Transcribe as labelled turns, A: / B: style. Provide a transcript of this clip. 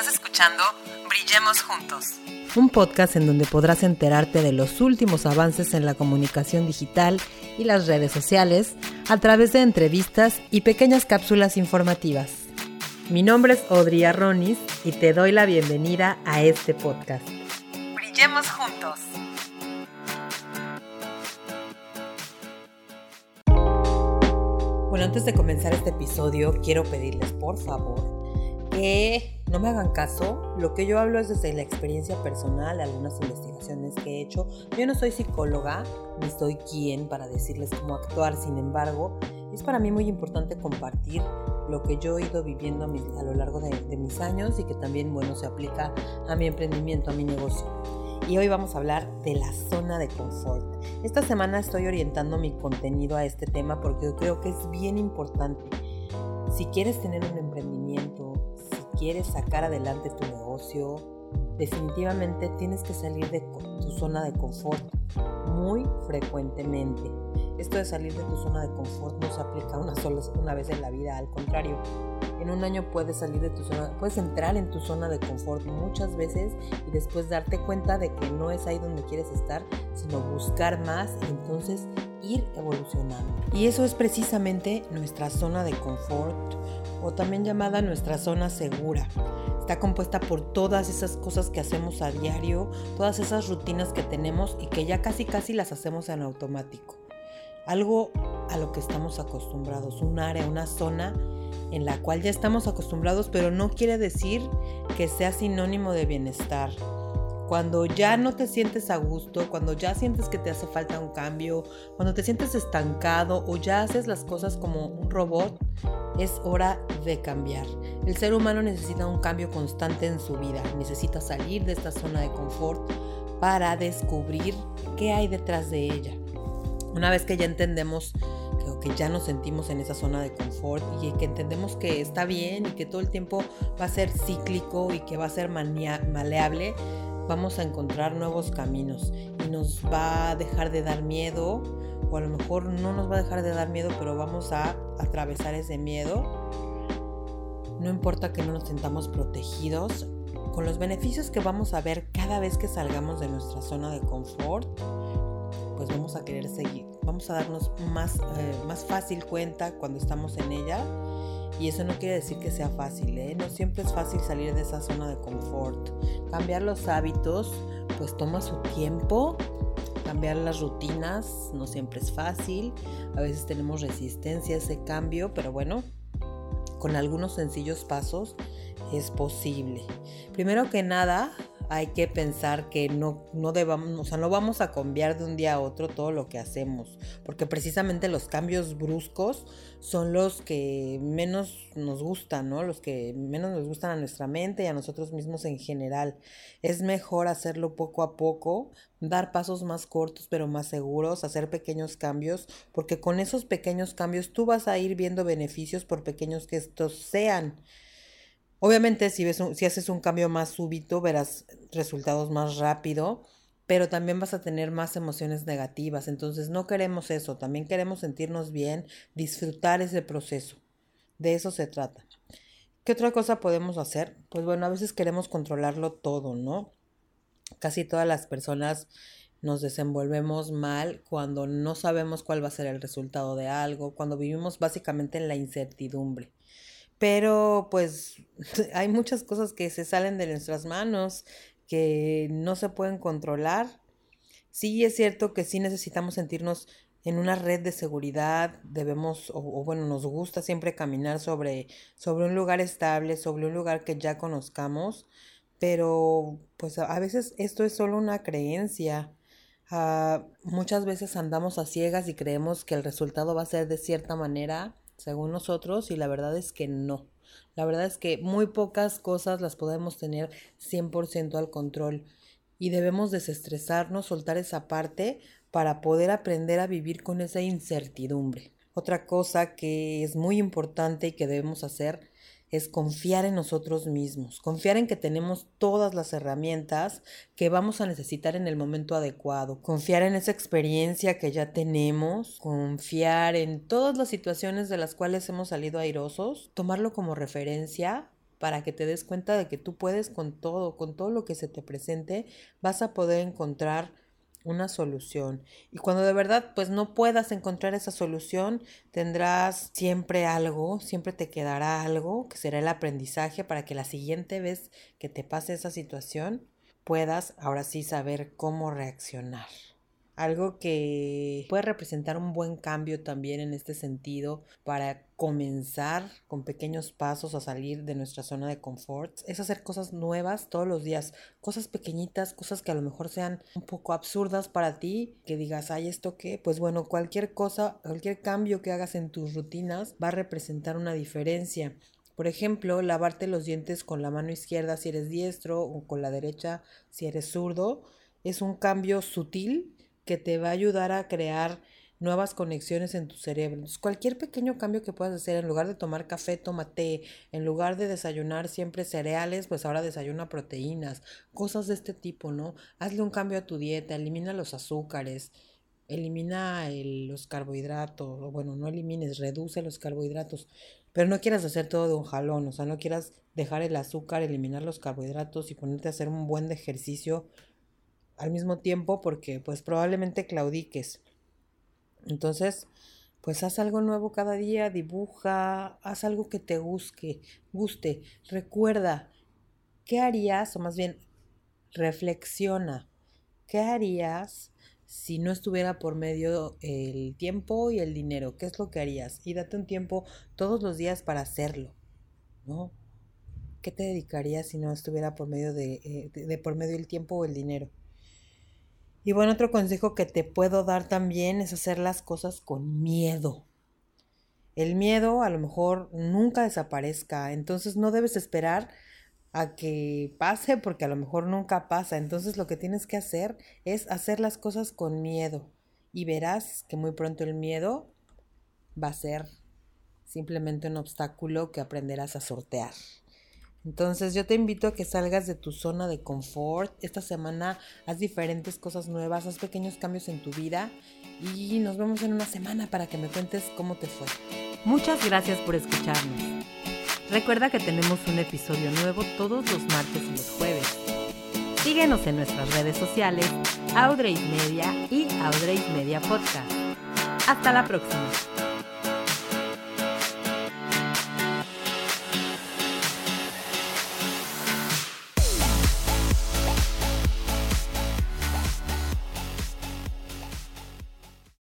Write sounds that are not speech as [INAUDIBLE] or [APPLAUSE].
A: Estás escuchando Brillemos Juntos.
B: Un podcast en donde podrás enterarte de los últimos avances en la comunicación digital y las redes sociales a través de entrevistas y pequeñas cápsulas informativas. Mi nombre es Audrey Arronis y te doy la bienvenida a este podcast.
A: Brillemos Juntos.
B: Bueno, antes de comenzar este episodio, quiero pedirles por favor no me hagan caso. Lo que yo hablo es desde la experiencia personal, algunas investigaciones que he hecho. Yo no soy psicóloga, ni soy quien para decirles cómo actuar. Sin embargo, es para mí muy importante compartir lo que yo he ido viviendo a, lo largo de, de mis años y que también, bueno, se aplica a mi emprendimiento, a mi negocio y hoy vamos a hablar de la zona de confort. Esta semana estoy orientando mi contenido a este tema porque yo creo que es bien importante. Si quieres tener un emprendimiento, si quieres sacar adelante tu negocio, definitivamente tienes que salir de tu zona de confort muy frecuentemente. Esto de salir de tu zona de confort no se aplica una sola una vez en la vida, al contrario. En un año puedes salir de tu zona, puedes entrar en tu zona de confort muchas veces y después darte cuenta de que no es ahí donde quieres estar, sino buscar más y entonces evolucionando. Y eso es precisamente nuestra zona de confort o también llamada nuestra zona segura. Está compuesta por todas esas cosas que hacemos a diario, todas esas rutinas que tenemos y que ya casi casi las hacemos en automático algo a lo que estamos acostumbrados, un área, una zona en la cual ya estamos acostumbrados, pero no quiere decir que sea sinónimo de bienestar. Cuando ya no te sientes a gusto, cuando ya sientes que te hace falta un cambio, cuando te sientes estancado o ya haces las cosas como un robot, es hora de cambiar. El ser humano necesita un cambio constante en su vida, necesita salir de esta zona de confort para descubrir qué hay detrás de ella. Una vez que ya entendemos que, ya nos sentimos en esa zona de confort y que entendemos que está bien y que todo el tiempo va a ser cíclico y que va a ser maleable, vamos a encontrar nuevos caminos y nos va a dejar de dar miedo o a lo mejor no nos va a dejar de dar miedo, pero vamos a atravesar ese miedo. No importa que no nos sentamos protegidos, con los beneficios que vamos a ver cada vez que salgamos de nuestra zona de confort, pues vamos a querer seguir, vamos a darnos más, eh, más fácil cuenta cuando estamos en ella. Y eso no quiere decir que sea fácil, ¿eh? No siempre es fácil salir de esa zona de confort. Cambiar los hábitos, pues toma su tiempo. Cambiar las rutinas no siempre es fácil. A veces tenemos resistencia a ese cambio, pero bueno, con algunos sencillos pasos es posible. Primero que nada, hay que pensar que no, no debamos, o sea, no vamos a cambiar de un día a otro todo lo que hacemos, porque precisamente los cambios bruscos son los que menos nos gustan, ¿no? Los que menos nos gustan a nuestra mente y a nosotros mismos en general. Es mejor hacerlo poco a poco, dar pasos más cortos pero más seguros, hacer pequeños cambios, porque con esos pequeños cambios tú vas a ir viendo beneficios por pequeños que estos sean. Obviamente, si, ves si haces un cambio más súbito, verás resultados más rápido, pero también vas a tener más emociones negativas. Entonces, no queremos eso, también queremos sentirnos bien, disfrutar ese proceso. De eso se trata. ¿Qué otra cosa podemos hacer? Pues bueno, a veces queremos controlarlo todo, ¿no? Casi todas las personas nos desenvolvemos mal cuando no sabemos cuál va a ser el resultado de algo, cuando vivimos básicamente en la incertidumbre. Pero pues [LAUGHS] hay muchas cosas que se salen de nuestras manos, que no se pueden controlar. Sí es cierto que sí necesitamos sentirnos en una red de seguridad, debemos, o, bueno, nos gusta siempre caminar sobre, sobre un lugar estable, sobre un lugar que ya conozcamos, pero pues a veces esto es solo una creencia. Ah, muchas veces andamos a ciegas y creemos que el resultado va a ser de cierta manera según nosotros, y la verdad es que no. La verdad es que muy pocas cosas las podemos tener 100% al control y debemos desestresarnos, soltar esa parte para poder aprender a vivir con esa incertidumbre. Otra cosa que es muy importante y que debemos hacer es confiar en nosotros mismos, confiar en que tenemos todas las herramientas que vamos a necesitar en el momento adecuado, confiar en esa experiencia que ya tenemos, confiar en todas las situaciones de las cuales hemos salido airosos, tomarlo como referencia para que te des cuenta de que tú puedes con todo, con todo lo que se te presente, vas a poder encontrar una solución. Y cuando de verdad pues no puedas encontrar esa solución, tendrás siempre algo, siempre te quedará algo que será el aprendizaje para que la siguiente vez que te pase esa situación puedas ahora sí saber cómo reaccionar. Algo que puede representar un buen cambio también en este sentido para comenzar con pequeños pasos a salir de nuestra zona de confort es hacer cosas nuevas todos los días, cosas pequeñitas, cosas que a lo mejor sean un poco absurdas para ti, que digas, ay, ¿esto qué? Pues bueno, cualquier cosa, cualquier cambio que hagas en tus rutinas va a representar una diferencia. Por ejemplo, lavarte los dientes con la mano izquierda si eres diestro o con la derecha si eres zurdo es un cambio sutil que te va a ayudar a crear nuevas conexiones en tu cerebro. cualquier pequeño cambio que puedas hacer, en lugar de tomar café, toma té, en lugar de desayunar siempre cereales, pues ahora desayuna proteínas, cosas de este tipo, ¿no? Hazle un cambio a tu dieta, elimina los azúcares, elimina los carbohidratos, o bueno, no elimines, reduce los carbohidratos, pero no quieras hacer todo de un jalón, o sea, no quieras dejar el azúcar, eliminar los carbohidratos y ponerte a hacer un buen ejercicio al mismo tiempo porque pues probablemente claudiques. Entonces, pues haz algo nuevo cada día, dibuja, haz algo que te guste, guste. Recuerda, ¿qué harías? O más bien, reflexiona, ¿qué harías si no estuviera por medio el tiempo y el dinero? ¿Qué es lo que harías? Y date un tiempo todos los días para hacerlo, ¿no? ¿Qué te dedicarías si no estuviera por medio de, eh, de por medio el tiempo o el dinero? Y bueno, otro consejo que te puedo dar también es hacer las cosas con miedo. El miedo a lo mejor nunca desaparezca, entonces no debes esperar a que pase porque a lo mejor nunca pasa. Entonces lo que tienes que hacer es hacer las cosas con miedo y verás que muy pronto el miedo va a ser simplemente un obstáculo que aprenderás a sortear. Entonces yo te invito a que salgas de tu zona de confort. Esta semana haz diferentes cosas nuevas, haz pequeños cambios en tu vida y nos vemos en una semana para que me cuentes cómo te fue. Muchas gracias por escucharnos. Recuerda que tenemos un episodio nuevo todos los martes y los jueves. Síguenos en nuestras redes sociales, Audrey Media y Audrey Media Podcast. Hasta la próxima.